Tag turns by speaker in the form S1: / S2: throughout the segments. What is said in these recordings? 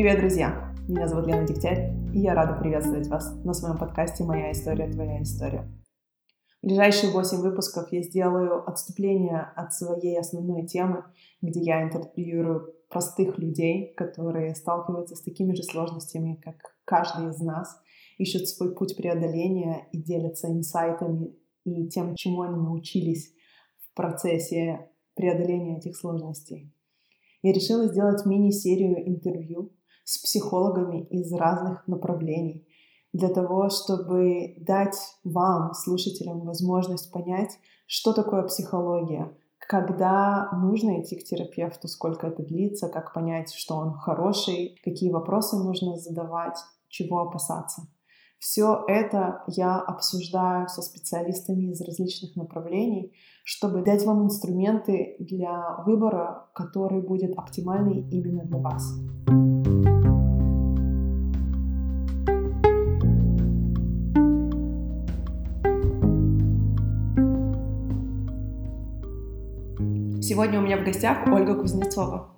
S1: Привет, друзья! Меня зовут Лена Дегтярь, и я рада приветствовать вас на своем подкасте «Моя история, твоя история». В ближайшие 8 выпусков я сделаю отступление от своей основной темы, где я интервьюирую простых людей, которые сталкиваются с такими же сложностями, как каждый из нас, ищут свой путь преодоления и делятся инсайтами и тем, чему они научились в процессе преодоления этих сложностей. Я решила сделать мини-серию интервью с психологами из разных направлений для того, чтобы дать вам, слушателям, возможность понять, что такое психология, когда нужно идти к терапевту, сколько это длится, как понять, что он хороший, какие вопросы нужно задавать, чего опасаться. Все это я обсуждаю со специалистами из различных направлений, чтобы дать вам инструменты для выбора, который будет оптимальный именно для вас. Сегодня у меня в гостях Ольга Кузнецова,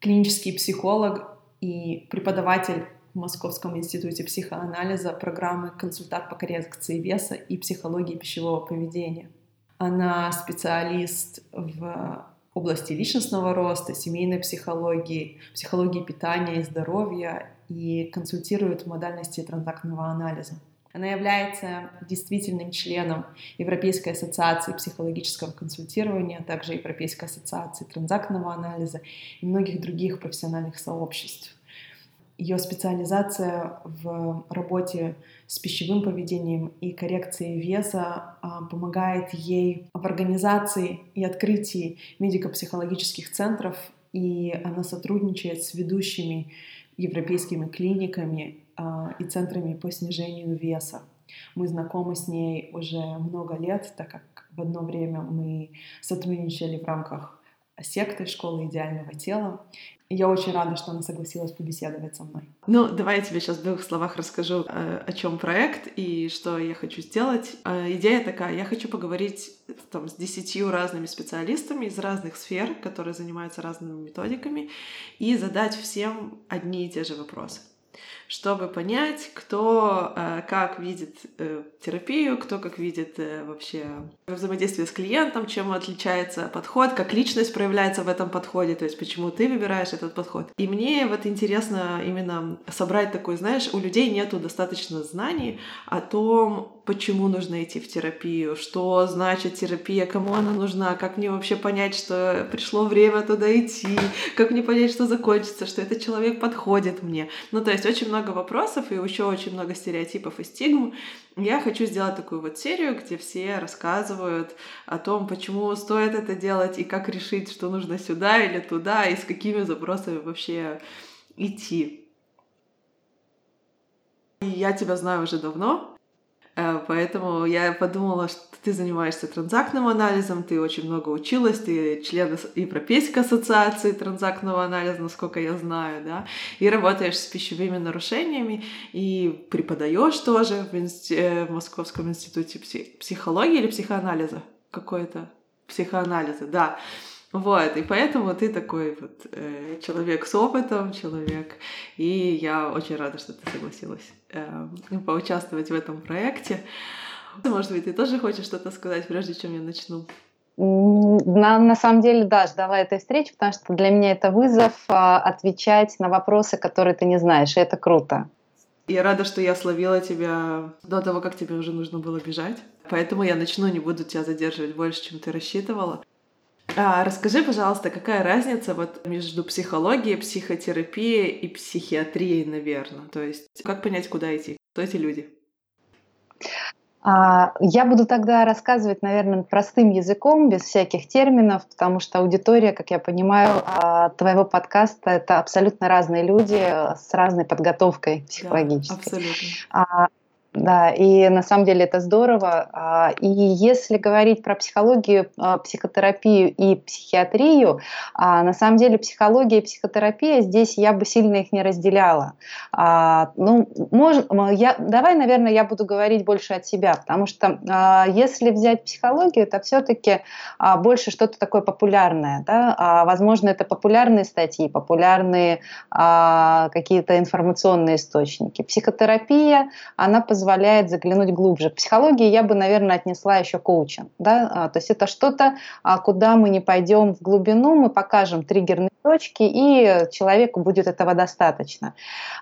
S1: клинический психолог и преподаватель в Московском институте психоанализа программы «Консультант по коррекции веса и психологии пищевого поведения». Она специалист в области личностного роста, семейной психологии, психологии питания и здоровья и консультирует в модальности транзактного анализа. Она является действительным членом Европейской ассоциации психологического консультирования, а также Европейской ассоциации транзактного анализа и многих других профессиональных сообществ. Ее специализация в работе с пищевым поведением и коррекцией веса а, помогает ей в организации и открытии медико-психологических центров, и она сотрудничает с ведущими европейскими клиниками и центрами по снижению веса. Мы знакомы с ней уже много лет, так как в одно время мы сотрудничали в рамках секты школы идеального тела. И я очень рада, что она согласилась побеседовать со мной. Ну, давай я тебе сейчас в двух словах расскажу, э, о чем проект и что я хочу сделать. Э, идея такая, я хочу поговорить там, с десятью разными специалистами из разных сфер, которые занимаются разными методиками, и задать всем одни и те же вопросы чтобы понять, кто э, как видит э, терапию, кто как видит э, вообще взаимодействие с клиентом, чем отличается подход, как личность проявляется в этом подходе, то есть почему ты выбираешь этот подход. И мне вот интересно именно собрать такой, знаешь, у людей нету достаточно знаний о том, почему нужно идти в терапию, что значит терапия, кому она нужна, как мне вообще понять, что пришло время туда идти, как мне понять, что закончится, что этот человек подходит мне. Ну, то есть очень много вопросов и еще очень много стереотипов и стигм. Я хочу сделать такую вот серию, где все рассказывают о том, почему стоит это делать и как решить, что нужно сюда или туда, и с какими запросами вообще идти. Я тебя знаю уже давно, поэтому я подумала, что ты занимаешься транзактным анализом, ты очень много училась, ты член Европейской ассоциации транзактного анализа, насколько я знаю, да, и работаешь с пищевыми нарушениями, и преподаешь тоже в, инст... Э, в Московском институте психологии или психоанализа какой-то психоанализа, да. Вот, и поэтому ты такой вот э, человек с опытом, человек, и я очень рада, что ты согласилась э, поучаствовать в этом проекте. Может быть, ты тоже хочешь что-то сказать, прежде чем я начну?
S2: На, на самом деле, да, ждала этой встречи, потому что для меня это вызов э, отвечать на вопросы, которые ты не знаешь, и это круто.
S1: Я рада, что я словила тебя до того, как тебе уже нужно было бежать. Поэтому я начну, не буду тебя задерживать больше, чем ты рассчитывала. А, расскажи, пожалуйста, какая разница вот между психологией, психотерапией и психиатрией, наверное? То есть как понять, куда идти? Кто эти люди?
S2: А, я буду тогда рассказывать, наверное, простым языком, без всяких терминов, потому что аудитория, как я понимаю, а, твоего подкаста — это абсолютно разные люди с разной подготовкой психологической.
S1: Да, абсолютно.
S2: Да, и на самом деле это здорово. А, и если говорить про психологию, а, психотерапию и психиатрию, а, на самом деле психология и психотерапия здесь я бы сильно их не разделяла. Ну, можно, я, давай, наверное, я буду говорить больше от себя, потому что если взять психологию, это все-таки больше что-то такое популярное. Да? Возможно, это популярные статьи, популярные какие-то информационные источники. Психотерапия, она позволяет позволяет заглянуть глубже. К психологии я бы, наверное, отнесла еще коучинг. Да? А, то есть это что-то, а, куда мы не пойдем в глубину, мы покажем триггерные точки, и человеку будет этого достаточно.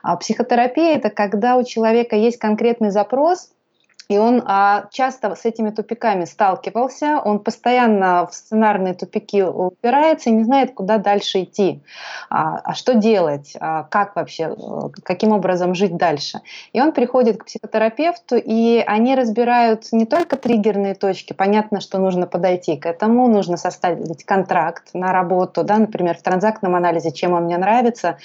S2: А психотерапия – это когда у человека есть конкретный запрос, и он а, часто с этими тупиками сталкивался, он постоянно в сценарные тупики упирается и не знает, куда дальше идти, а, а что делать, а, как вообще, э, каким образом жить дальше. И он приходит к психотерапевту, и они разбирают не только триггерные точки, понятно, что нужно подойти к этому, нужно составить контракт на работу, да, например, в транзактном анализе, чем он мне нравится,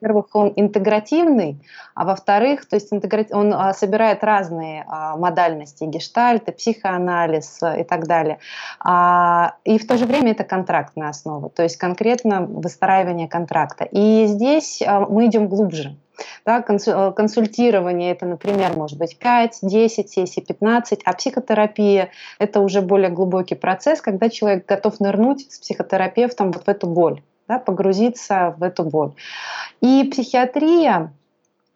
S2: во-первых, он интегративный, а во-вторых, то есть он а, собирает разные а, модальности, гештальты, психоанализ а, и так далее. И в то же время это контрактная основа, то есть конкретно выстраивание контракта. И здесь мы идем глубже. Да, консультирование это, например, может быть 5, 10 сессий, 15, а психотерапия это уже более глубокий процесс, когда человек готов нырнуть с психотерапевтом вот в эту боль да, погрузиться в эту боль. И психиатрия,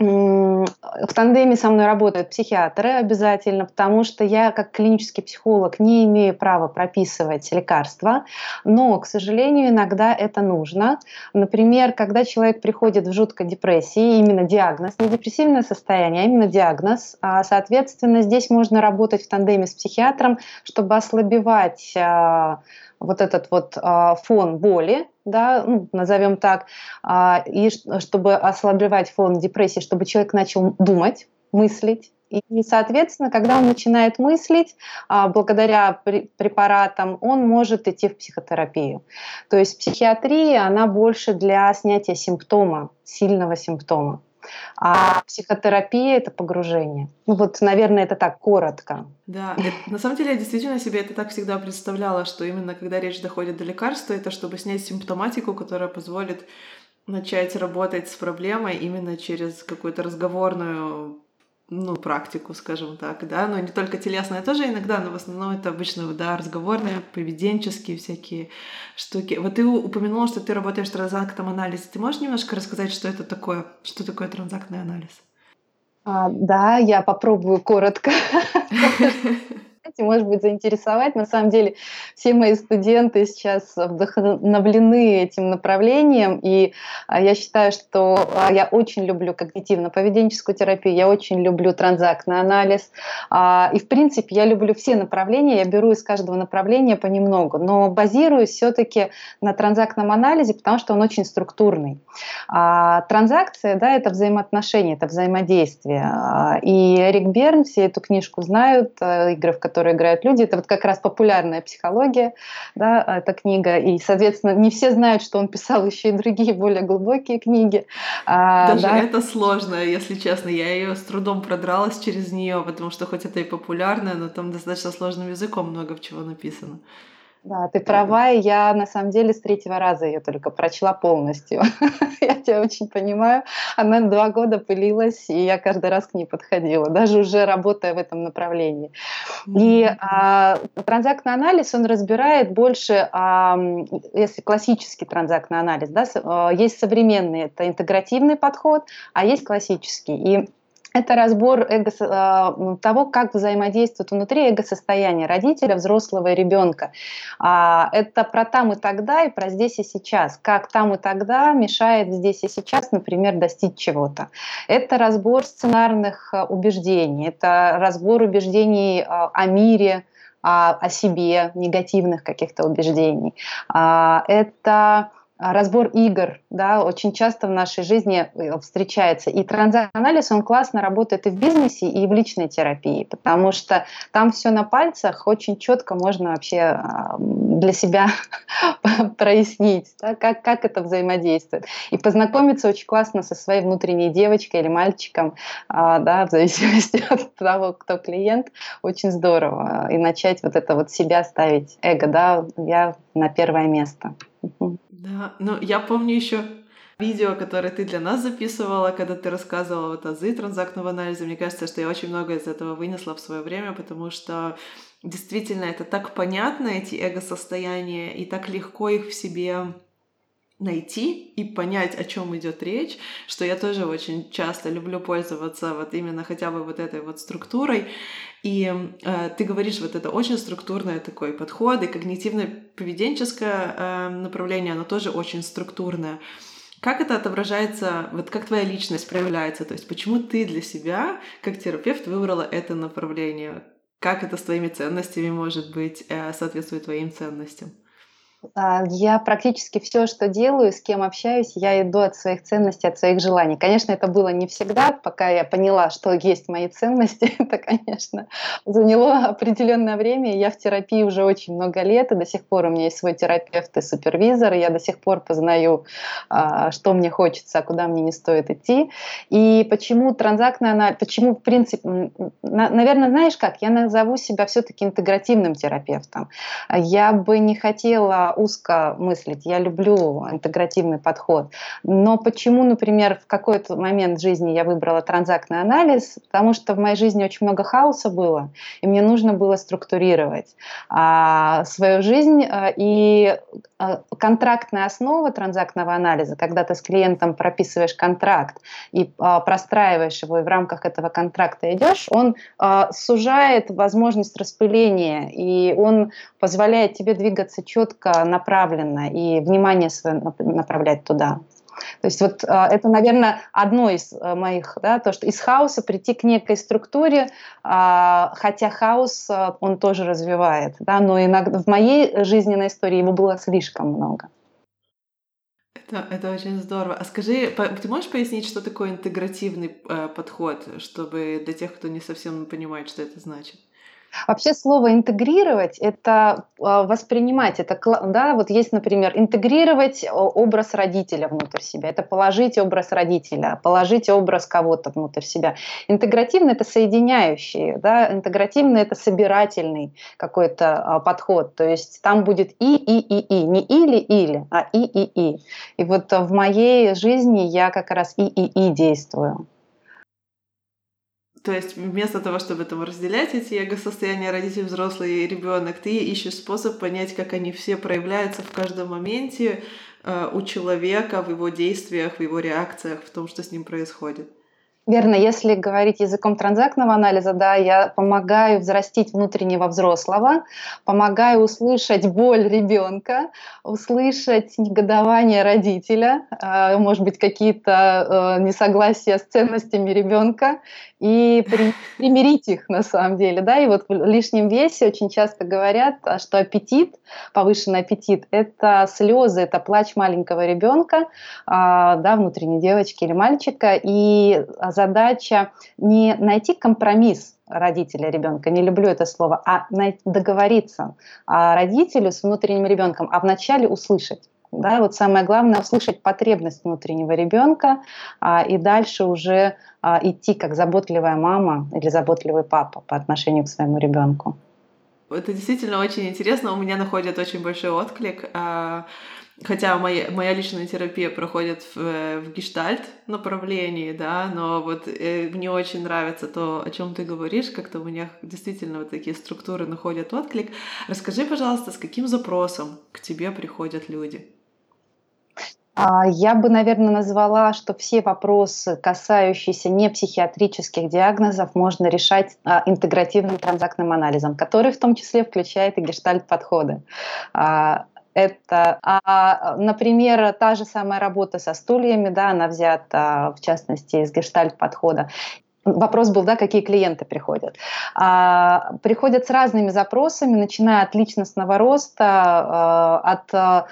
S2: в тандеме со мной работают психиатры обязательно, потому что я как клинический психолог не имею права прописывать лекарства, но, к сожалению, иногда это нужно. Например, когда человек приходит в жуткой депрессии, именно диагноз, не депрессивное состояние, а именно диагноз, а, соответственно, здесь можно работать в тандеме с психиатром, чтобы ослабевать а, вот этот вот а, фон боли, да, ну, назовем так, а, и чтобы ослабевать фон депрессии, чтобы человек начал думать, мыслить. И, соответственно, когда он начинает мыслить, а, благодаря препаратам, он может идти в психотерапию. То есть психиатрия, она больше для снятия симптома, сильного симптома. А психотерапия – это погружение. Ну вот, наверное, это так коротко.
S1: Да, на самом деле я действительно себе это так всегда представляла, что именно когда речь доходит до лекарства, это чтобы снять симптоматику, которая позволит начать работать с проблемой именно через какую-то разговорную ну, практику, скажем так, да, но не только телесное тоже иногда, но в основном это обычно, да, разговорные, поведенческие всякие штуки. Вот ты упомянула, что ты работаешь в транзактном анализе. Ты можешь немножко рассказать, что это такое, что такое транзактный анализ?
S2: А, да, я попробую коротко. может быть, заинтересовать. На самом деле все мои студенты сейчас вдохновлены этим направлением, и а, я считаю, что а, я очень люблю когнитивно-поведенческую терапию, я очень люблю транзактный анализ, а, и, в принципе, я люблю все направления, я беру из каждого направления понемногу, но базируюсь все-таки на транзактном анализе, потому что он очень структурный. Транзакция, да, это взаимоотношения, это взаимодействие. И Эрик Берн, все эту книжку знают, игры, в которой которые играют люди. Это вот как раз популярная психология, да, эта книга. И, соответственно, не все знают, что он писал еще и другие более глубокие книги.
S1: А, Даже да. это сложно, если честно. Я ее с трудом продралась через нее, потому что хоть это и популярная, но там достаточно сложным языком много чего написано.
S2: Да, ты права, и я на самом деле с третьего раза ее только прочла полностью. я тебя очень понимаю. Она два года пылилась, и я каждый раз к ней подходила, даже уже работая в этом направлении. И а, транзактный анализ, он разбирает больше, а, если классический транзактный анализ, да, а, есть современный, это интегративный подход, а есть классический. И это разбор эго, э, того, как взаимодействует внутри эго-состояние родителя, взрослого и ребенка. А, это про там и тогда и про здесь и сейчас. Как там и тогда мешает здесь и сейчас, например, достичь чего-то. Это разбор сценарных э, убеждений, это разбор убеждений э, о мире, о себе, негативных каких-то убеждений. А, это разбор игр, да, очень часто в нашей жизни э, встречается. И транзанализ, он классно работает и в бизнесе, и в личной терапии, потому что там все на пальцах, очень четко можно вообще а, для себя прояснить, да, как, как это взаимодействует. И познакомиться очень классно со своей внутренней девочкой или мальчиком, а, да, в зависимости от того, кто клиент, очень здорово. И начать вот это вот себя ставить, эго, да, я на первое место.
S1: Да, ну я помню еще видео, которое ты для нас записывала, когда ты рассказывала вот азы транзактного анализа. Мне кажется, что я очень много из этого вынесла в свое время, потому что действительно это так понятно, эти эго-состояния, и так легко их в себе найти и понять, о чем идет речь, что я тоже очень часто люблю пользоваться вот именно хотя бы вот этой вот структурой. И э, ты говоришь, вот это очень структурный такой подход, и когнитивно-поведенческое э, направление, оно тоже очень структурное. Как это отображается, вот как твоя личность проявляется? То есть почему ты для себя, как терапевт, выбрала это направление? Как это с твоими ценностями, может быть, э, соответствует твоим ценностям?
S2: А, я практически все, что делаю, с кем общаюсь, я иду от своих ценностей, от своих желаний. Конечно, это было не всегда, пока я поняла, что есть мои ценности. Это, конечно, заняло определенное время. Я в терапии уже очень много лет, и до сих пор у меня есть свой терапевт и супервизор. И я до сих пор познаю, а, что мне хочется, а куда мне не стоит идти. И почему транзактная анализ, почему, в принципе, наверное, знаешь как, я назову себя все-таки интегративным терапевтом. Я бы не хотела узко мыслить, я люблю интегративный подход. Но почему, например, в какой-то момент жизни я выбрала транзактный анализ? Потому что в моей жизни очень много хаоса было, и мне нужно было структурировать а, свою жизнь. А, и а, контрактная основа транзактного анализа, когда ты с клиентом прописываешь контракт и а, простраиваешь его, и в рамках этого контракта идешь, он а, сужает возможность распыления, и он позволяет тебе двигаться четко направленно и внимание свое направлять туда. То есть вот а, это, наверное, одно из а, моих, да, то, что из хаоса прийти к некой структуре, а, хотя хаос он тоже развивает, да, но иногда в моей жизненной истории его было слишком много.
S1: Это, это очень здорово. А скажи, ты можешь пояснить, что такое интегративный э, подход, чтобы для тех, кто не совсем понимает, что это значит?
S2: Вообще слово интегрировать – это а, воспринимать, это, да, вот есть, например, интегрировать образ родителя внутрь себя, это положить образ родителя, положить образ кого-то внутрь себя. Интегративно – это соединяющий, да, интегративно – это собирательный какой-то а, подход, то есть там будет и, и, и, и, не или-или, а и, и, и. И вот в моей жизни я как раз и, и, и действую.
S1: То есть вместо того, чтобы там разделять эти эго-состояния родитель, взрослый и ребенок, ты ищешь способ понять, как они все проявляются в каждом моменте э, у человека, в его действиях, в его реакциях, в том, что с ним происходит.
S2: Верно, если говорить языком транзактного анализа, да, я помогаю взрастить внутреннего взрослого, помогаю услышать боль ребенка, услышать негодование родителя, э, может быть, какие-то э, несогласия с ценностями ребенка и примирить их на самом деле. Да? И вот в лишнем весе очень часто говорят, а, что аппетит, повышенный аппетит, это слезы, это плач маленького ребенка, а, да, внутренней девочки или мальчика, и задача не найти компромисс родителя ребенка, не люблю это слово, а договориться родителю с внутренним ребенком, а вначале услышать. Да, вот самое главное услышать потребность внутреннего ребенка а, и дальше уже а, идти как заботливая мама или заботливый папа по отношению к своему ребенку.
S1: Это действительно очень интересно. У меня находит очень большой отклик. А, Хотя моя, моя личная терапия проходит в, в гештальт направлении, да, но вот э, мне очень нравится то, о чем ты говоришь, как-то у меня действительно вот такие структуры находят отклик. Расскажи, пожалуйста, с каким запросом к тебе приходят люди?
S2: А, я бы, наверное, назвала, что все вопросы, касающиеся не психиатрических диагнозов, можно решать а, интегративным транзактным анализом, который в том числе включает и гештальт-подходы. А, это, а, например, та же самая работа со стульями, да, она взята, в частности, из гештальт-подхода. Вопрос был, да, какие клиенты приходят. А, приходят с разными запросами, начиная от личностного роста, а, от а,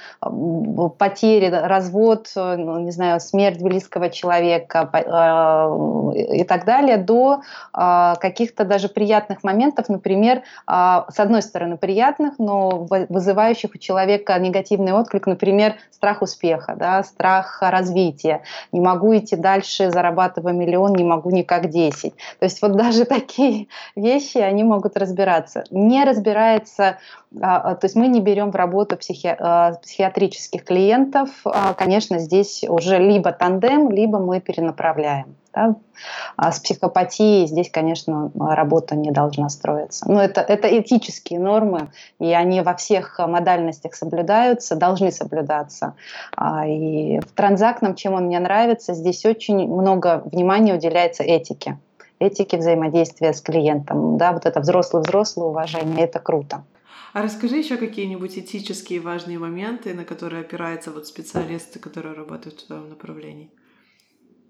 S2: потери, развод, ну, не знаю, смерть близкого человека а, и так далее, до каких-то даже приятных моментов, например, с одной стороны приятных, но вызывающих у человека негативный отклик, например, страх успеха, да, страх развития. Не могу идти дальше, зарабатывая миллион, не могу никак делать 10. То есть вот даже такие вещи, они могут разбираться. Не разбирается, а, а, то есть мы не берем в работу психи, а, психиатрических клиентов. Конечно, здесь уже либо тандем, либо мы перенаправляем. Да? А с психопатией здесь, конечно, работа не должна строиться. Но это, это этические нормы, и они во всех модальностях соблюдаются, должны соблюдаться. И в транзактном, чем он мне нравится, здесь очень много внимания уделяется этике этике взаимодействия с клиентом. Да, вот это взрослый-взрослое уважение, это круто.
S1: А расскажи еще какие-нибудь этические важные моменты, на которые опираются вот специалисты, которые работают в твоем направлении.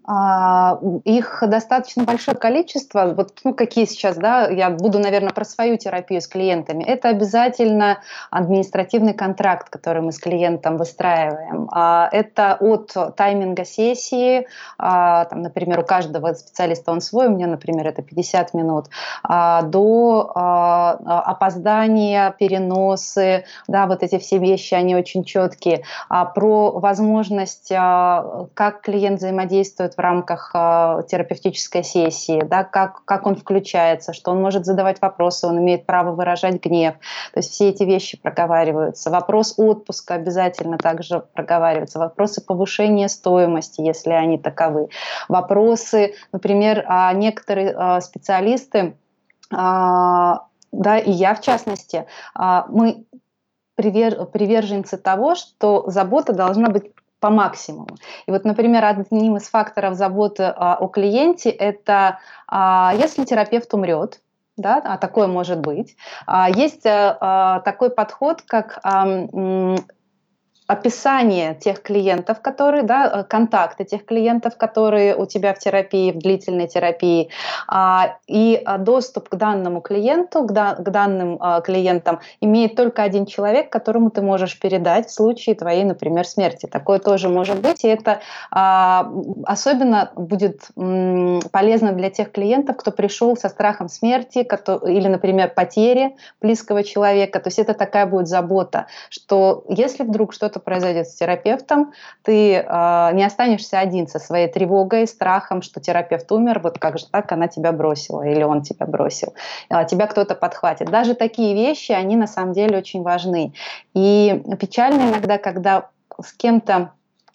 S2: А, их достаточно большое количество. Вот, ну, какие сейчас, да, я буду, наверное, про свою терапию с клиентами. Это обязательно административный контракт, который мы с клиентом выстраиваем. А, это от тайминга сессии, а, там, например, у каждого специалиста он свой, у меня, например, это 50 минут, до опоздания, переносы, да, вот эти все вещи, они очень четкие. Про возможность, как клиент взаимодействует в рамках э, терапевтической сессии, да, как, как он включается, что он может задавать вопросы, он имеет право выражать гнев. То есть все эти вещи проговариваются. Вопрос отпуска обязательно также проговаривается. Вопросы повышения стоимости, если они таковы. Вопросы, например, а некоторые э, специалисты, э, да, и я в частности, э, мы приверженцы того, что забота должна быть по максимуму. И вот, например, одним из факторов заботы а, о клиенте это а, если терапевт умрет, да, а такое может быть. А, есть а, а такой подход, как а, описание тех клиентов, которые, да, э, контакты тех клиентов, которые у тебя в терапии, в длительной терапии, а, и а, доступ к данному клиенту, к, да, к данным а, клиентам имеет только один человек, которому ты можешь передать в случае твоей, например, смерти. Такое тоже может быть, и это особенно будет полезно для тех клиентов, кто пришел со страхом смерти или, например, потери близкого человека. То есть это такая будет забота, что если вдруг что-то произойдет с терапевтом, ты э, не останешься один со своей тревогой, страхом, что терапевт умер, вот как же так она тебя бросила или он тебя бросил, э, тебя кто-то подхватит. Даже такие вещи, они на самом деле очень важны. И печально иногда, когда с кем-то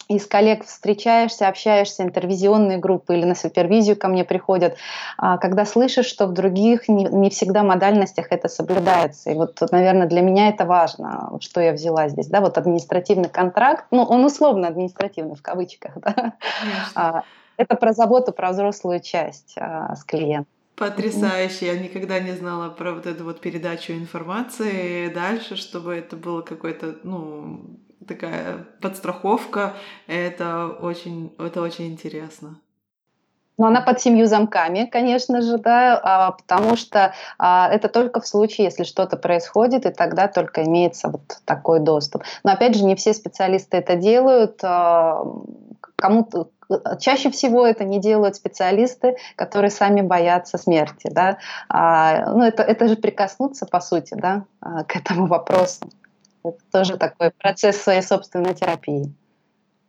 S2: из коллег встречаешься, общаешься, интервизионные группы или на супервизию ко мне приходят, а, когда слышишь, что в других не, не всегда модальностях это соблюдается. И вот, наверное, для меня это важно, что я взяла здесь. Да, вот административный контракт, ну, он условно административный в кавычках, да. А, это про заботу, про взрослую часть а, с клиентом.
S1: Потрясающе. Я никогда не знала про вот эту вот передачу информации дальше, чтобы это было какой-то, ну, такая подстраховка. Это очень, это очень интересно.
S2: Но она под семью замками, конечно же, да, а, потому что а, это только в случае, если что-то происходит, и тогда только имеется вот такой доступ. Но опять же, не все специалисты это делают. А, кому-то Чаще всего это не делают специалисты, которые сами боятся смерти. Да? Ну, это, это же прикоснуться, по сути, да, к этому вопросу. Это тоже такой процесс своей собственной терапии.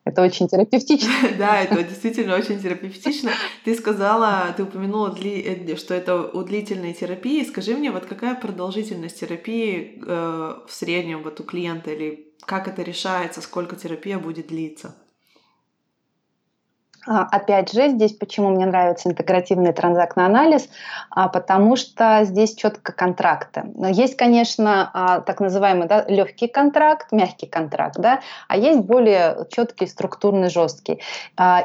S2: Это очень терапевтично.
S1: Да, это действительно очень терапевтично. Ты сказала, ты упомянула, э, что это у длительной терапии. Скажи мне, вот какая продолжительность терапии э, в среднем вот у клиента или как это решается, сколько терапия будет длиться?
S2: А, опять же, здесь почему мне нравится интегративный транзактный анализ, а, потому что здесь четко контракты. Есть, конечно, а, так называемый да, легкий контракт, мягкий контракт, да, а есть более четкий, структурный, жесткий.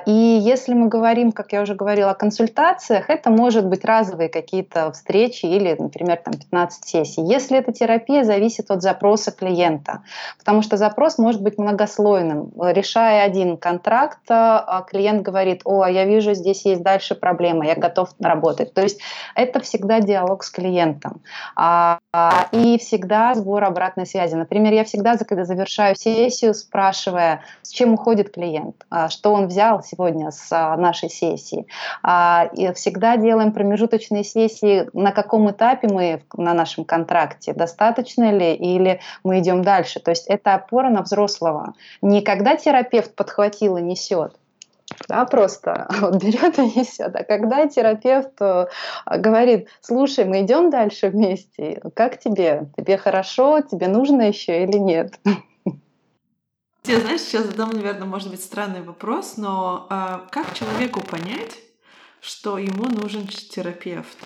S2: И если мы говорим, как я уже говорила, о консультациях, это может быть разовые какие-то встречи или, например, там 15 сессий. Если это терапия, зависит от запроса клиента, потому что запрос может быть многослойным. Решая один контракт, клиент говорит, говорит, о, я вижу, здесь есть дальше проблема, я готов работать. То есть это всегда диалог с клиентом. А, и всегда сбор обратной связи. Например, я всегда, когда завершаю сессию, спрашивая, с чем уходит клиент, а, что он взял сегодня с а, нашей сессии. А, и всегда делаем промежуточные сессии, на каком этапе мы на нашем контракте, достаточно ли или мы идем дальше. То есть это опора на взрослого. Не когда терапевт подхватил и несет, да, просто вот берет и несет. А когда терапевт э, говорит, слушай, мы идем дальше вместе, как тебе? Тебе хорошо? Тебе нужно еще или нет?
S1: Я, знаешь, сейчас задам, наверное, может быть, странный вопрос, но а, как человеку понять, что ему нужен терапевт?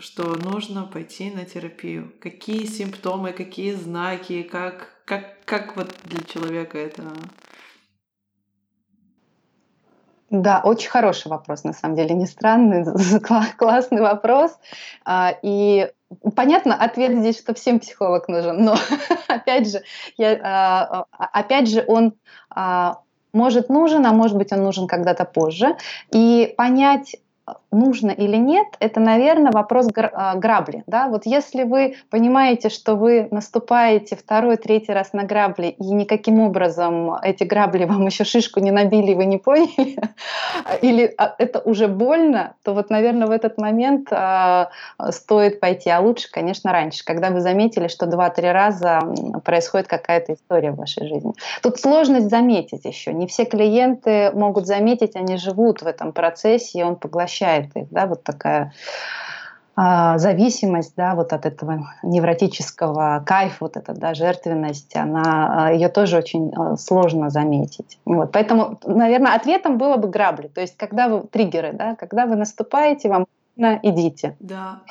S1: что нужно пойти на терапию? Какие симптомы, какие знаки, как, как, как вот для человека это
S2: да, очень хороший вопрос, на самом деле, не странный, классный вопрос. А, и понятно, ответ здесь, что всем психолог нужен, но опять же, я, а, а, опять же, он может нужен, а может быть он нужен когда-то позже. И понять нужно или нет, это, наверное, вопрос а, грабли. Да? Вот если вы понимаете, что вы наступаете второй, третий раз на грабли, и никаким образом эти грабли вам еще шишку не набили, вы не поняли, или а, это уже больно, то вот, наверное, в этот момент а, стоит пойти. А лучше, конечно, раньше, когда вы заметили, что два-три раза происходит какая-то история в вашей жизни. Тут сложность заметить еще. Не все клиенты могут заметить, они живут в этом процессе, и он поглощает возникает их, да, вот такая а, зависимость, да, вот от этого невротического кайфа, вот эта, да, жертвенность, она, а, ее тоже очень а, сложно заметить. Вот, поэтому, наверное, ответом было бы грабли, то есть когда вы, триггеры, да, когда вы наступаете, вам идите.
S1: Да.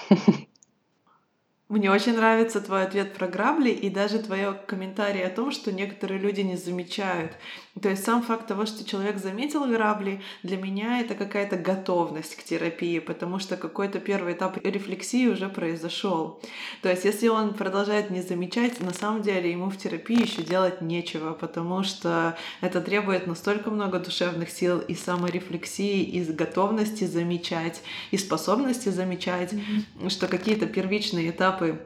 S1: Мне очень нравится твой ответ про грабли и даже твое комментарий о том, что некоторые люди не замечают. То есть сам факт того, что человек заметил грабли, для меня это какая-то готовность к терапии, потому что какой-то первый этап рефлексии уже произошел. То есть если он продолжает не замечать, на самом деле ему в терапии еще делать нечего, потому что это требует настолько много душевных сил и саморефлексии, и готовности замечать, и способности замечать, mm-hmm. что какие-то первичные этапы этапы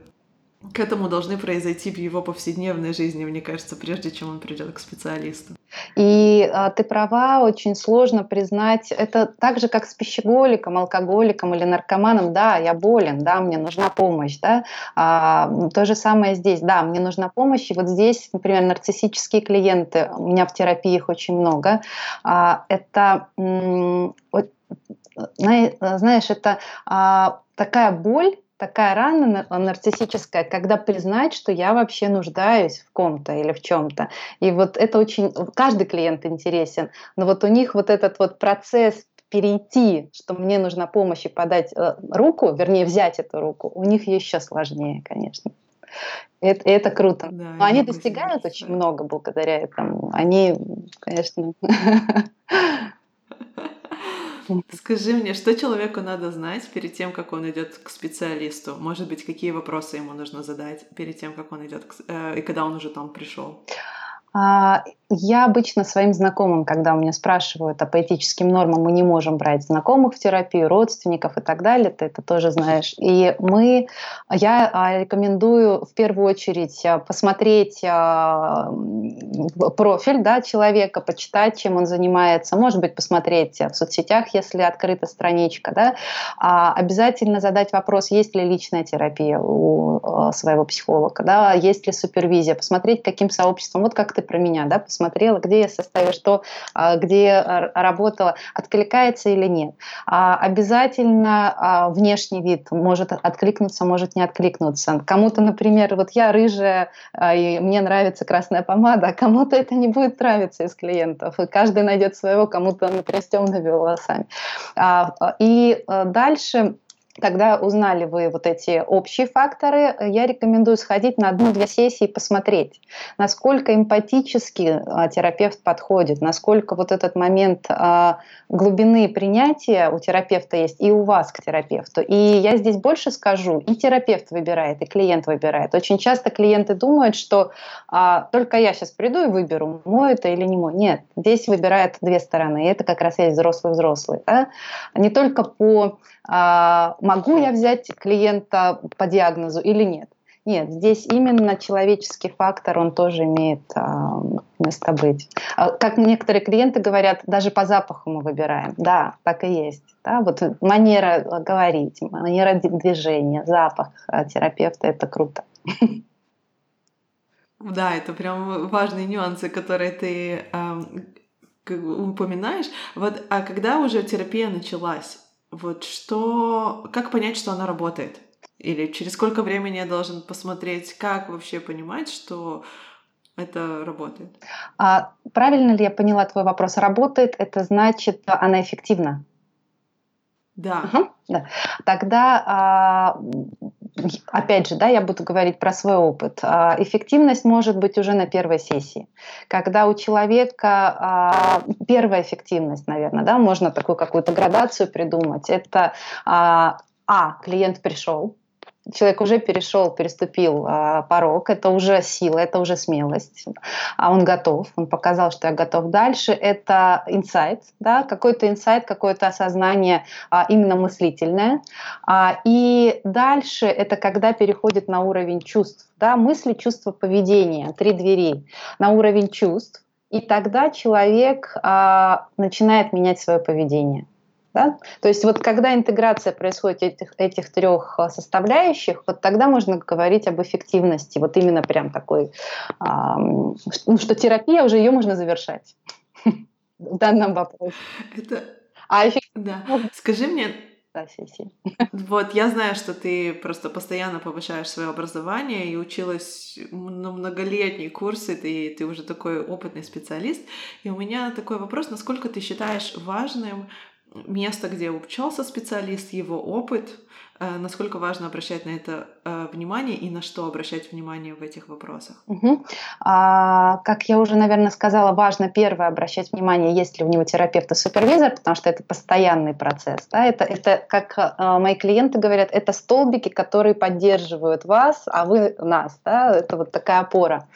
S1: к этому должны произойти в его повседневной жизни, мне кажется, прежде чем он придет к специалисту.
S2: И а, ты права, очень сложно признать, это так же, как с пищеголиком, алкоголиком или наркоманом, да, я болен, да, мне нужна помощь, да, а, то же самое здесь, да, мне нужна помощь, и вот здесь, например, нарциссические клиенты, у меня в терапии их очень много, а, это, знаешь, это а, такая боль, такая рана нарциссическая, когда признать, что я вообще нуждаюсь в ком-то или в чем-то. И вот это очень... Каждый клиент интересен, но вот у них вот этот вот процесс перейти, что мне нужна помощь и подать э, руку, вернее, взять эту руку, у них еще сложнее, конечно. Это, это круто. Да, Но они достигают очень много благодаря этому. Они, конечно...
S1: Скажи мне, что человеку надо знать перед тем, как он идет к специалисту? Может быть, какие вопросы ему нужно задать перед тем, как он идет к... э, и когда он уже там пришел?
S2: А, я обычно своим знакомым, когда у меня спрашивают о поэтическим нормам, мы не можем брать знакомых в терапию, родственников и так далее, ты это тоже знаешь. И мы, я а, рекомендую в первую очередь а, посмотреть профиль да, человека, почитать, чем он занимается, может быть, посмотреть в соцсетях, если открыта страничка. Да. Обязательно задать вопрос, есть ли личная терапия у своего психолога, да, есть ли супервизия, посмотреть, каким сообществом, вот как ты про меня, да, посмотрела, где я состою, что, а, где работала, откликается или нет. А обязательно а, внешний вид может откликнуться, может не откликнуться. Кому-то, например, вот я рыжая, и мне нравится красная помада, а кому-то это не будет нравиться из клиентов. И каждый найдет своего, кому-то, например, с темными волосами. И дальше когда узнали вы вот эти общие факторы, я рекомендую сходить на одну-две сессии и посмотреть, насколько эмпатически а, терапевт подходит, насколько вот этот момент а, глубины принятия у терапевта есть и у вас к терапевту. И я здесь больше скажу, и терапевт выбирает, и клиент выбирает. Очень часто клиенты думают, что а, только я сейчас приду и выберу, мой это или не мой. Нет, здесь выбирают две стороны. И это как раз есть взрослый-взрослый. Да? Не только по могу я взять клиента по диагнозу или нет. Нет, здесь именно человеческий фактор, он тоже имеет а, место быть. А, как некоторые клиенты говорят, даже по запаху мы выбираем. Да, так и есть. Да, вот манера говорить, манера движения, запах терапевта – это круто.
S1: Да, это прям важные нюансы, которые ты э, упоминаешь. Вот, а когда уже терапия началась, вот что, как понять, что она работает? Или через сколько времени я должен посмотреть, как вообще понимать, что это работает?
S2: А, правильно ли я поняла твой вопрос? Работает, это значит, она эффективна?
S1: Да.
S2: Угу, да. Тогда а, опять же, да, я буду говорить про свой опыт. А, эффективность может быть уже на первой сессии. Когда у человека а, первая эффективность, наверное, да, можно такую какую-то градацию придумать. Это а, а клиент пришел, человек уже перешел, переступил э, порог, это уже сила, это уже смелость, а он готов, он показал, что я готов дальше. Это инсайт, да, какой-то инсайт, какое-то осознание а, именно мыслительное. А, и дальше это когда переходит на уровень чувств, да, мысли, чувства, поведения, три двери, на уровень чувств. И тогда человек а, начинает менять свое поведение. Да? То есть вот когда интеграция происходит этих, этих трех а, составляющих, вот тогда можно говорить об эффективности, вот именно прям такой, эм, ну, что терапия уже ее можно завершать в данном вопросе.
S1: Это... А. Да. Скажи мне, да, сессии. Вот, я знаю, что ты просто постоянно повышаешь свое образование и училась на многолетние курсы, ты, ты уже такой опытный специалист. И у меня такой вопрос, насколько ты считаешь важным место, где учился специалист, его опыт, э, насколько важно обращать на это э, внимание и на что обращать внимание в этих вопросах?
S2: Угу. А, как я уже, наверное, сказала, важно первое обращать внимание, есть ли у него терапевт и супервизор, потому что это постоянный процесс. Да? Это, это, как э, мои клиенты говорят, это столбики, которые поддерживают вас, а вы нас. Да? Это вот такая опора.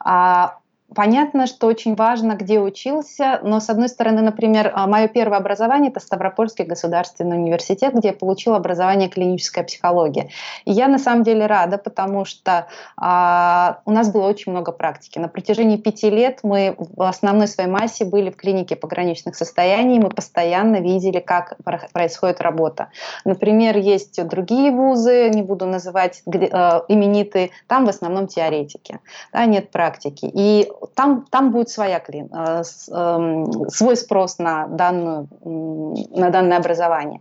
S2: А, Понятно, что очень важно, где учился, но, с одной стороны, например, а, мое первое образование – это Ставропольский государственный университет, где я получила образование клиническая психология. И я, на самом деле, рада, потому что а, у нас было очень много практики. На протяжении пяти лет мы в основной своей массе были в клинике пограничных состояний, мы постоянно видели, как происходит работа. Например, есть другие вузы, не буду называть где, э, именитые, там в основном теоретики, да, нет практики. И там, там будет своя клин, э, эм, свой спрос на, данную, на данное образование.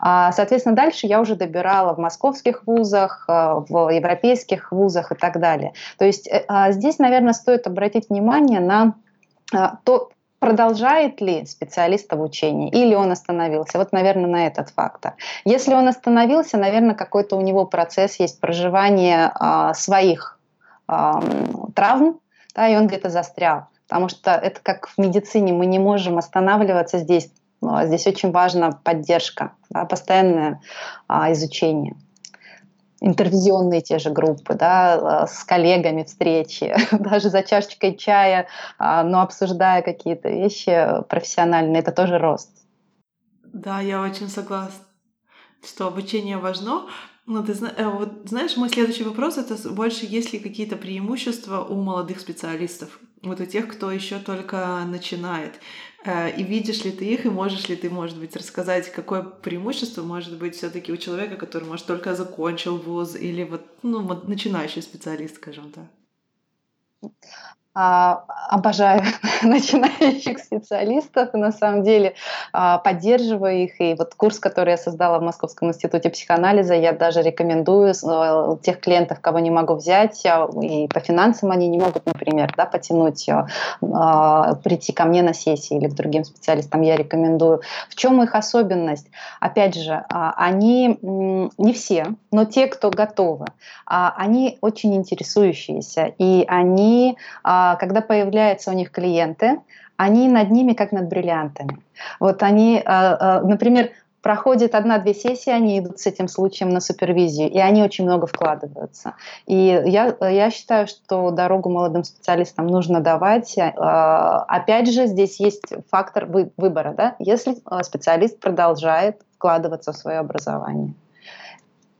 S2: А, соответственно, дальше я уже добирала в московских вузах, э, в европейских вузах и так далее. То есть э, а здесь, наверное, стоит обратить внимание на то, продолжает ли специалист обучение или он остановился. Вот, наверное, на этот фактор. Если он остановился, наверное, какой-то у него процесс есть проживания а, своих травм, да, и он где-то застрял. Потому что это как в медицине, мы не можем останавливаться здесь. А здесь очень важна поддержка, да, постоянное а, изучение интервизионные те же группы, да, а, с коллегами встречи, даже за чашечкой чая, а, но обсуждая какие-то вещи профессиональные, это тоже рост.
S1: Да, я очень согласна, что обучение важно, ну, ты э, вот, знаешь, мой следующий вопрос это больше есть ли какие-то преимущества у молодых специалистов, вот у тех, кто еще только начинает. Э, и видишь ли ты их, и можешь ли ты, может быть, рассказать, какое преимущество может быть все-таки у человека, который, может, только закончил вуз, или вот, ну, вот начинающий специалист, скажем так.
S2: А, обожаю начинающих специалистов, на самом деле а, поддерживаю их. И вот курс, который я создала в Московском институте психоанализа, я даже рекомендую а, тех клиентов, кого не могу взять, и по финансам они не могут, например, да, потянуть, прийти ко мне на сессии или к другим специалистам, я рекомендую. В чем их особенность? Опять же, они не все, но те, кто готовы, они очень интересующиеся, и они а, когда появляются у них клиенты, они над ними как над бриллиантами. Вот они, а, а, например, проходит одна-две сессии, они идут с этим случаем на супервизию, и они очень много вкладываются. И я, я считаю, что дорогу молодым специалистам нужно давать. Опять же, здесь есть фактор выбора. Да? Если специалист продолжает вкладываться в свое образование.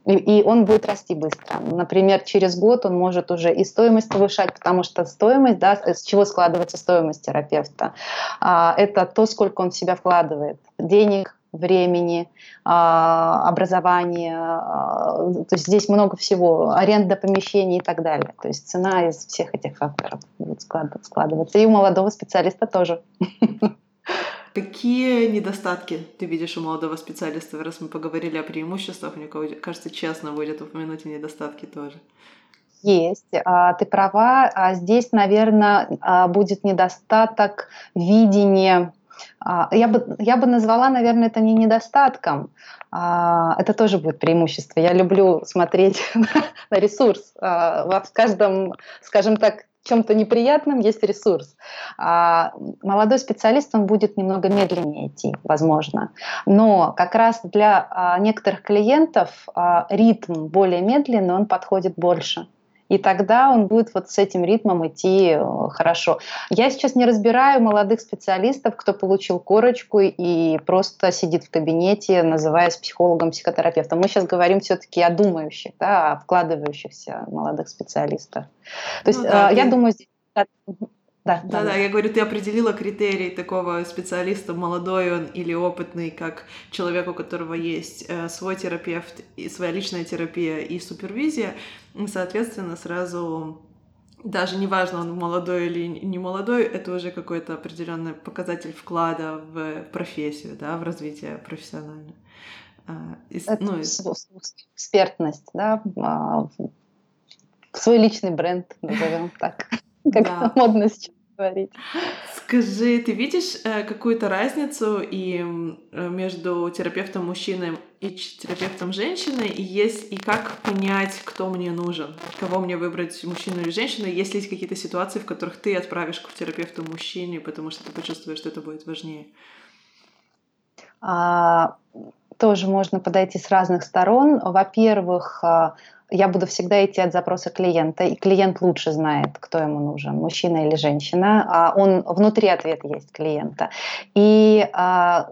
S2: И, он будет расти быстро. Например, через год он может уже и стоимость повышать, потому что стоимость, да, с чего складывается стоимость терапевта, а, это то, сколько он в себя вкладывает. Денег, времени, а, образования, а, то есть здесь много всего, аренда помещений и так далее. То есть цена из всех этих факторов будет складываться. И у молодого специалиста тоже.
S1: Какие недостатки ты видишь у молодого специалиста, раз мы поговорили о преимуществах? Мне кажется, честно будет упомянуть и недостатки тоже.
S2: Есть, а, ты права. А здесь, наверное, а, будет недостаток видения я бы, я бы назвала, наверное, это не недостатком, это тоже будет преимущество. Я люблю смотреть на ресурс. В каждом, скажем так, чем-то неприятном есть ресурс. А молодой специалист, он будет немного медленнее идти, возможно. Но как раз для а, некоторых клиентов а, ритм более медленный, он подходит больше и тогда он будет вот с этим ритмом идти э, хорошо. Я сейчас не разбираю молодых специалистов, кто получил корочку и просто сидит в кабинете, называясь психологом, психотерапевтом. Мы сейчас говорим все-таки о думающих, да, о вкладывающихся молодых специалистах. То есть ну, да, э, я ты... думаю, здесь
S1: да, да, да, да, я говорю, ты определила критерий такого специалиста, молодой он или опытный, как человек, у которого есть э, свой терапевт, и своя личная терапия и супервизия, и, соответственно, сразу даже неважно, он молодой или не молодой, это уже какой-то определенный показатель вклада в профессию, да, в развитие профессиональное.
S2: А, это ну, экспертность, да, а, свой личный бренд, назовем так как да. модно сейчас говорить.
S1: Скажи, ты видишь э, какую-то разницу и э, между терапевтом мужчиной и терапевтом женщиной, и есть и как понять, кто мне нужен, кого мне выбрать, мужчину или женщину, есть ли какие-то ситуации, в которых ты отправишь к терапевту мужчине, потому что ты почувствуешь, что это будет важнее?
S2: А, тоже можно подойти с разных сторон. Во-первых, а, я буду всегда идти от запроса клиента, и клиент лучше знает, кто ему нужен, мужчина или женщина. А он внутри ответа есть клиента. И а,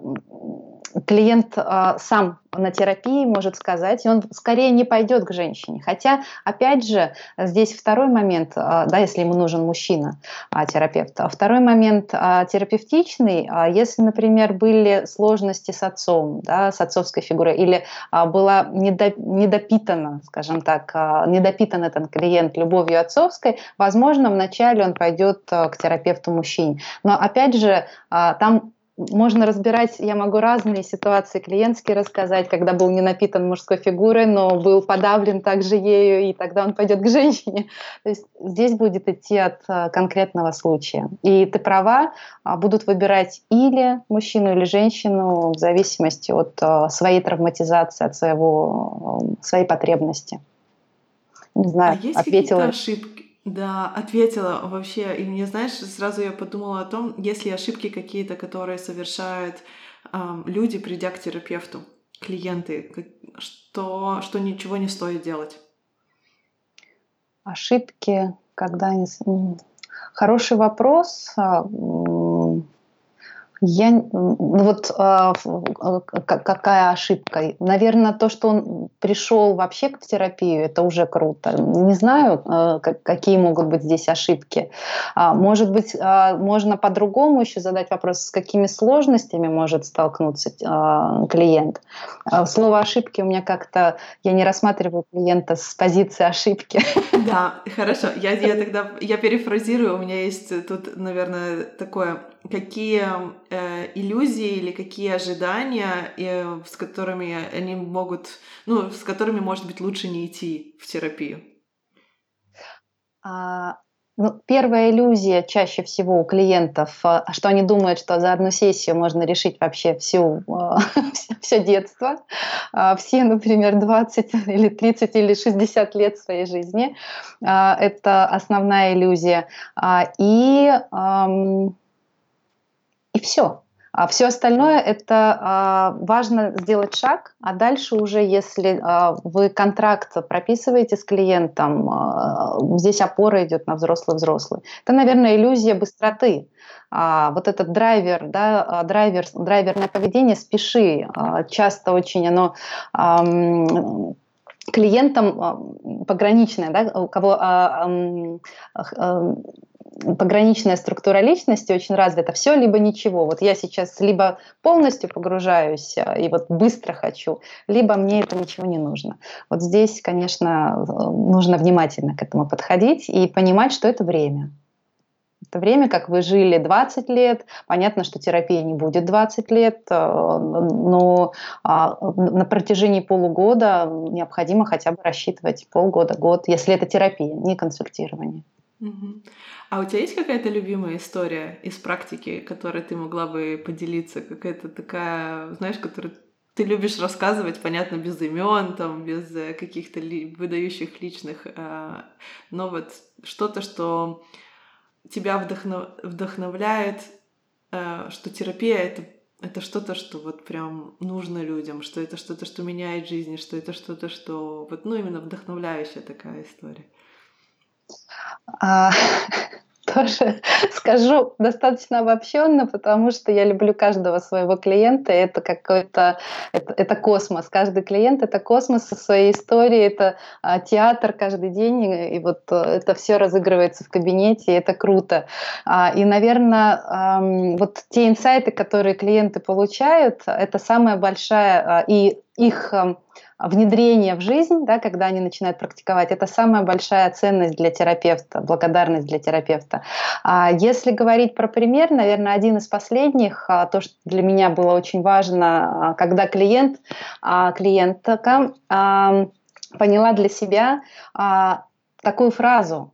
S2: клиент а, сам на терапии может сказать, и он скорее не пойдет к женщине. Хотя, опять же, здесь второй момент, а, да, если ему нужен мужчина, а, терапевт. Второй момент а, терапевтичный, а, если, например, были сложности с отцом, да, с отцовской фигурой, или а, была недо, недопитана, скажем так, а, недопитан этот клиент любовью отцовской, возможно, вначале он пойдет а, к терапевту мужчине. Но, опять же, а, там можно разбирать, я могу разные ситуации клиентские рассказать, когда был не напитан мужской фигурой, но был подавлен также ею, и тогда он пойдет к женщине. То есть здесь будет идти от э, конкретного случая. И ты права, а, будут выбирать или мужчину, или женщину в зависимости от э, своей травматизации, от своего, э, своей потребности.
S1: Не знаю, а есть ответила. ошибки? Да, ответила вообще. И мне, знаешь, сразу я подумала о том, есть ли ошибки какие-то, которые совершают э, люди, придя к терапевту, клиенты, что, что ничего не стоит делать.
S2: Ошибки, когда они... Хороший вопрос. Я, вот а, какая ошибка? Наверное, то, что он пришел вообще к терапию, это уже круто. Не знаю, а, какие могут быть здесь ошибки. А, может быть, можно по-другому еще задать вопрос, с какими сложностями может столкнуться клиент. Слово ошибки у меня как-то, я не рассматриваю клиента с позиции ошибки.
S1: Да, хорошо. Я, я тогда, я перефразирую, у меня есть тут, наверное, такое какие э, иллюзии или какие ожидания, э, с которыми они могут, ну, с которыми, может быть, лучше не идти в терапию?
S2: А, ну, первая иллюзия чаще всего у клиентов, а, что они думают, что за одну сессию можно решить вообще всю, все детство, а, все, например, 20 или 30 или 60 лет своей жизни. А, это основная иллюзия. И все. А все остальное это а, важно сделать шаг, а дальше уже, если а, вы контракт прописываете с клиентом, а, здесь опора идет на взрослый-взрослый. Это, наверное, иллюзия быстроты. А, вот этот драйвер, да, а, драйвер, драйверное поведение, спеши, а, часто очень оно а, клиентам пограничное, да, у кого а, а, пограничная структура личности очень развита, все либо ничего. Вот я сейчас либо полностью погружаюсь а, и вот быстро хочу, либо мне это ничего не нужно. Вот здесь, конечно, нужно внимательно к этому подходить и понимать, что это время. Это время, как вы жили 20 лет. Понятно, что терапия не будет 20 лет, а, но а, на протяжении полугода необходимо хотя бы рассчитывать полгода, год, если это терапия, не консультирование.
S1: А у тебя есть какая-то любимая история из практики, которой ты могла бы поделиться? Какая-то такая, знаешь, которую ты любишь рассказывать, понятно, без имен, там, без э, каких-то ли, выдающих личных, э, но вот что-то, что тебя вдохнов... вдохновляет, э, что терапия это это что-то, что вот прям нужно людям, что это что-то, что меняет жизнь, что это что-то, что вот, ну, именно вдохновляющая такая история.
S2: А, тоже скажу достаточно обобщенно, потому что я люблю каждого своего клиента. Это какой-то это, это космос. Каждый клиент это космос со своей историей, это а, театр каждый день, и, и вот а, это все разыгрывается в кабинете, и это круто. А, и, наверное, а, вот те инсайты, которые клиенты получают, это самая большая а, и их внедрение в жизнь, да, когда они начинают практиковать, это самая большая ценность для терапевта, благодарность для терапевта. А если говорить про пример, наверное, один из последних, а, то, что для меня было очень важно, а, когда клиент, а, клиентка поняла для себя такую фразу,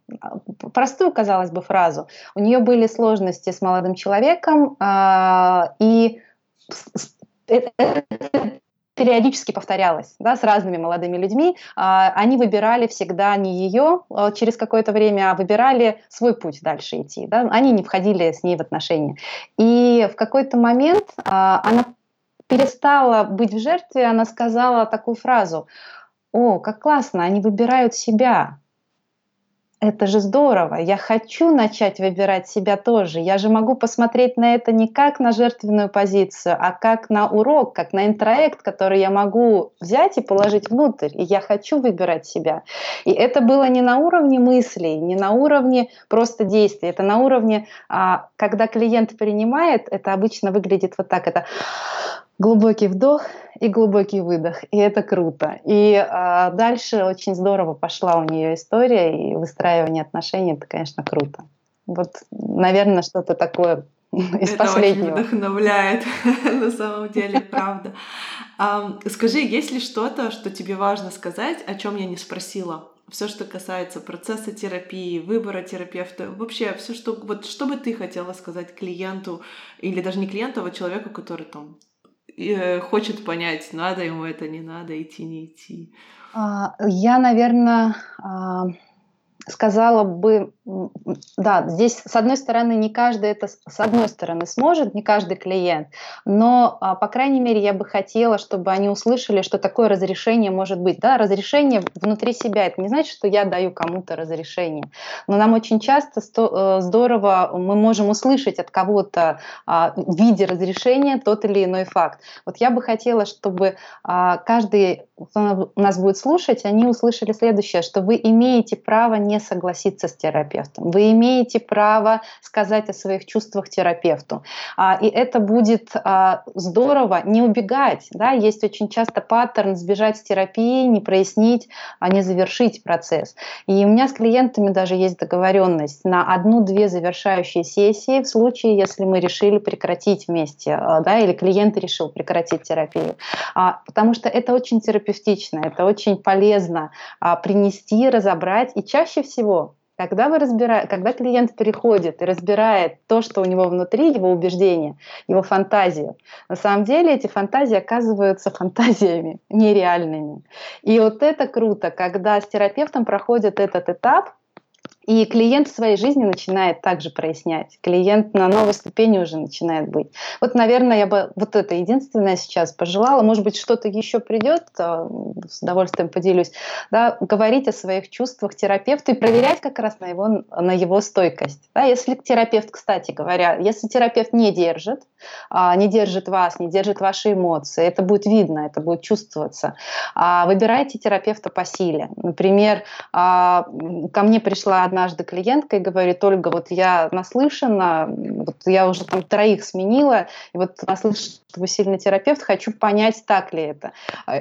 S2: простую, казалось бы, фразу. У нее были сложности с молодым человеком, и периодически повторялось да, с разными молодыми людьми. А, они выбирали всегда не ее а, через какое-то время, а выбирали свой путь дальше идти. Да? Они не входили с ней в отношения. И в какой-то момент а, она перестала быть в жертве, она сказала такую фразу, о, как классно, они выбирают себя, это же здорово, я хочу начать выбирать себя тоже. Я же могу посмотреть на это не как на жертвенную позицию, а как на урок, как на интроект, который я могу взять и положить внутрь. И я хочу выбирать себя. И это было не на уровне мыслей, не на уровне просто действий. Это на уровне, а, когда клиент принимает, это обычно выглядит вот так. Это глубокий вдох и глубокий выдох, и это круто. И а, дальше очень здорово пошла у нее история и выстраивание отношений, это, конечно, круто. Вот, наверное, что-то такое из
S1: это
S2: последнего.
S1: очень вдохновляет, на самом деле, правда. Скажи, есть ли что-то, что тебе важно сказать, о чем я не спросила? Все, что касается процесса терапии, выбора терапевта, вообще все, что вот что бы ты хотела сказать клиенту или даже не клиенту, а человеку, который там хочет понять, надо ему это, не надо, идти, не идти?
S2: А, я, наверное, а, сказала бы, да, здесь с одной стороны не каждый это с одной стороны сможет, не каждый клиент, но а, по крайней мере я бы хотела, чтобы они услышали, что такое разрешение может быть. Да, разрешение внутри себя это не значит, что я даю кому-то разрешение, но нам очень часто э, здорово мы можем услышать от кого-то а, в виде разрешения тот или иной факт. Вот я бы хотела, чтобы а, каждый, кто нас будет слушать, они услышали следующее, что вы имеете право не согласиться с терапевтом. Вы имеете право сказать о своих чувствах терапевту. А, и это будет а, здорово не убегать. Да? Есть очень часто паттерн сбежать с терапии, не прояснить, а не завершить процесс. И у меня с клиентами даже есть договоренность на одну-две завершающие сессии в случае, если мы решили прекратить вместе, а, да, или клиент решил прекратить терапию. Потому что это очень терапевтично, это очень полезно принести, разобрать. И чаще всего когда, вы разбира... Когда клиент приходит и разбирает то, что у него внутри, его убеждения, его фантазию, на самом деле эти фантазии оказываются фантазиями нереальными. И вот это круто, когда с терапевтом проходит этот этап, и клиент в своей жизни начинает также прояснять. Клиент на новой ступени уже начинает быть. Вот, наверное, я бы вот это единственное сейчас пожелала. Может быть, что-то еще придет, а, с удовольствием поделюсь. Да, говорить о своих чувствах терапевту и проверять как раз на его, на его стойкость. Да, если терапевт, кстати говоря, если терапевт не держит, а, не держит вас, не держит ваши эмоции, это будет видно, это будет чувствоваться. А, выбирайте терапевта по силе. Например, ко мне пришла одна однажды клиентка и говорит, Ольга, вот я наслышана, вот я уже там троих сменила, и вот наслышана, что вы сильный терапевт, хочу понять, так ли это.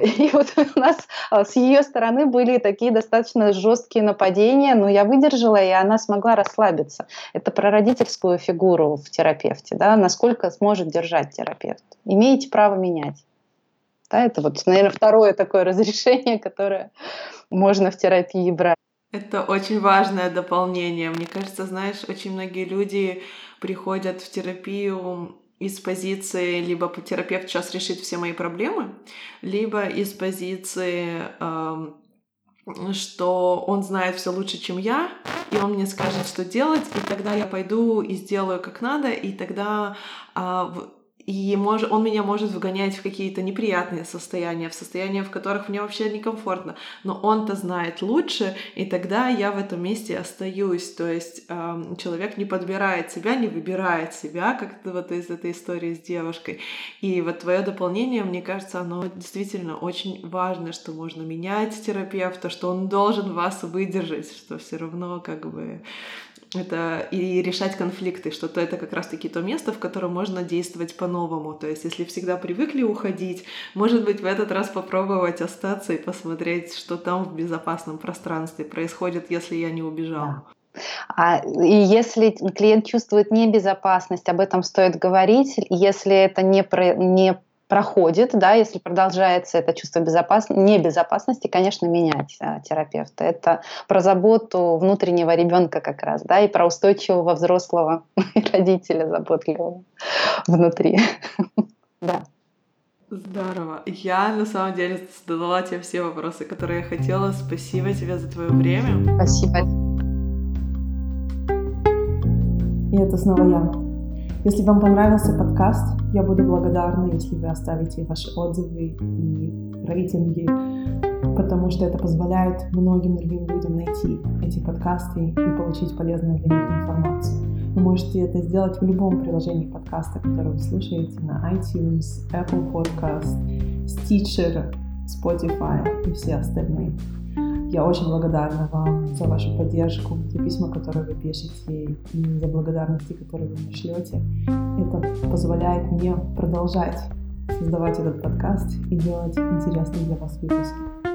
S2: И вот у нас а, с ее стороны были такие достаточно жесткие нападения, но я выдержала, и она смогла расслабиться. Это про родительскую фигуру в терапевте, да, насколько сможет держать терапевт. Имеете право менять. Да, это вот, наверное, второе такое разрешение, которое можно в терапии брать.
S1: Это очень важное дополнение. Мне кажется, знаешь, очень многие люди приходят в терапию из позиции либо терапевт сейчас решит все мои проблемы, либо из позиции э, что он знает все лучше, чем я, и он мне скажет, что делать, и тогда я пойду и сделаю как надо, и тогда а, и мож, он меня может вгонять в какие-то неприятные состояния, в состояния, в которых мне вообще некомфортно. Но он-то знает лучше, и тогда я в этом месте остаюсь. То есть эм, человек не подбирает себя, не выбирает себя, как вот из этой истории с девушкой. И вот твое дополнение, мне кажется, оно действительно очень важно, что можно менять терапевта, что он должен вас выдержать, что все равно как бы это и решать конфликты, что то это как раз-таки то место, в котором можно действовать по-новому. То есть, если всегда привыкли уходить, может быть, в этот раз попробовать остаться и посмотреть, что там в безопасном пространстве происходит, если я не убежал.
S2: А, и если клиент чувствует небезопасность, об этом стоит говорить. Если это не, про, не проходит, да, если продолжается это чувство безопасности, небезопасности, конечно, менять а, терапевта. Это про заботу внутреннего ребенка как раз, да, и про устойчивого взрослого родителя заботливого внутри. Да.
S1: Здорово. Я на самом деле задала тебе все вопросы, которые я хотела. Спасибо тебе за твое время.
S2: Спасибо.
S1: И это снова я. Если вам понравился подкаст, я буду благодарна, если вы оставите ваши отзывы и рейтинги, потому что это позволяет многим другим людям найти эти подкасты и получить полезную для них информацию. Вы можете это сделать в любом приложении подкаста, которое вы слушаете, на iTunes, Apple Podcast, Stitcher, Spotify и все остальные. Я очень благодарна вам за вашу поддержку, за письма, которые вы пишете, и за благодарности, которые вы мне шлете. Это позволяет мне продолжать создавать этот подкаст и делать интересные для вас выпуски.